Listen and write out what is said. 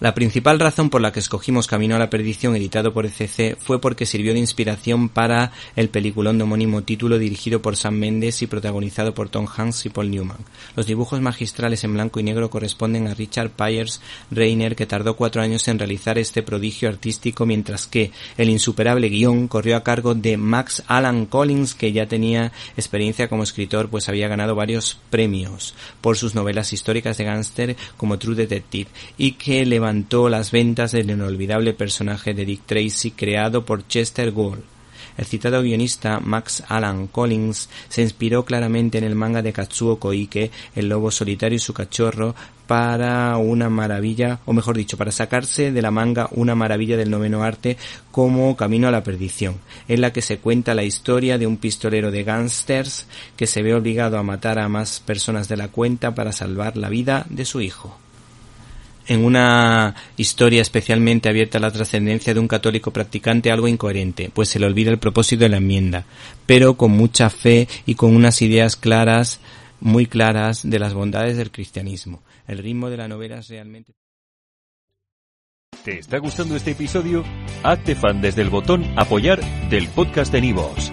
La principal razón por la que escogimos Camino a la Perdición editado por ECC fue porque sirvió de inspiración para el peliculón de homónimo título dirigido por Sam Mendes y protagonizado por Tom Hanks y Paul Newman. Los dibujos magistrales en blanco y negro corresponden a Richard Pyers Reiner que tardó cuatro años en realizar este prodigio artístico mientras que el insuperable guion corrió a cargo de Max Alan Collins que ya tenía experiencia como escritor pues había ganado varios premios por sus novelas históricas de gángster como True Detective y que levantó levantó las ventas del inolvidable personaje de Dick Tracy creado por Chester Gould. El citado guionista Max Alan Collins se inspiró claramente en el manga de Katsuo Koike, El lobo solitario y su cachorro, para una maravilla, o mejor dicho, para sacarse de la manga una maravilla del noveno arte como Camino a la Perdición, en la que se cuenta la historia de un pistolero de gángsters que se ve obligado a matar a más personas de la cuenta para salvar la vida de su hijo en una historia especialmente abierta a la trascendencia de un católico practicante algo incoherente, pues se le olvida el propósito de la enmienda, pero con mucha fe y con unas ideas claras, muy claras, de las bondades del cristianismo. El ritmo de la novela es realmente... ¿Te está gustando este episodio? Fan desde el botón apoyar del podcast de Nivos.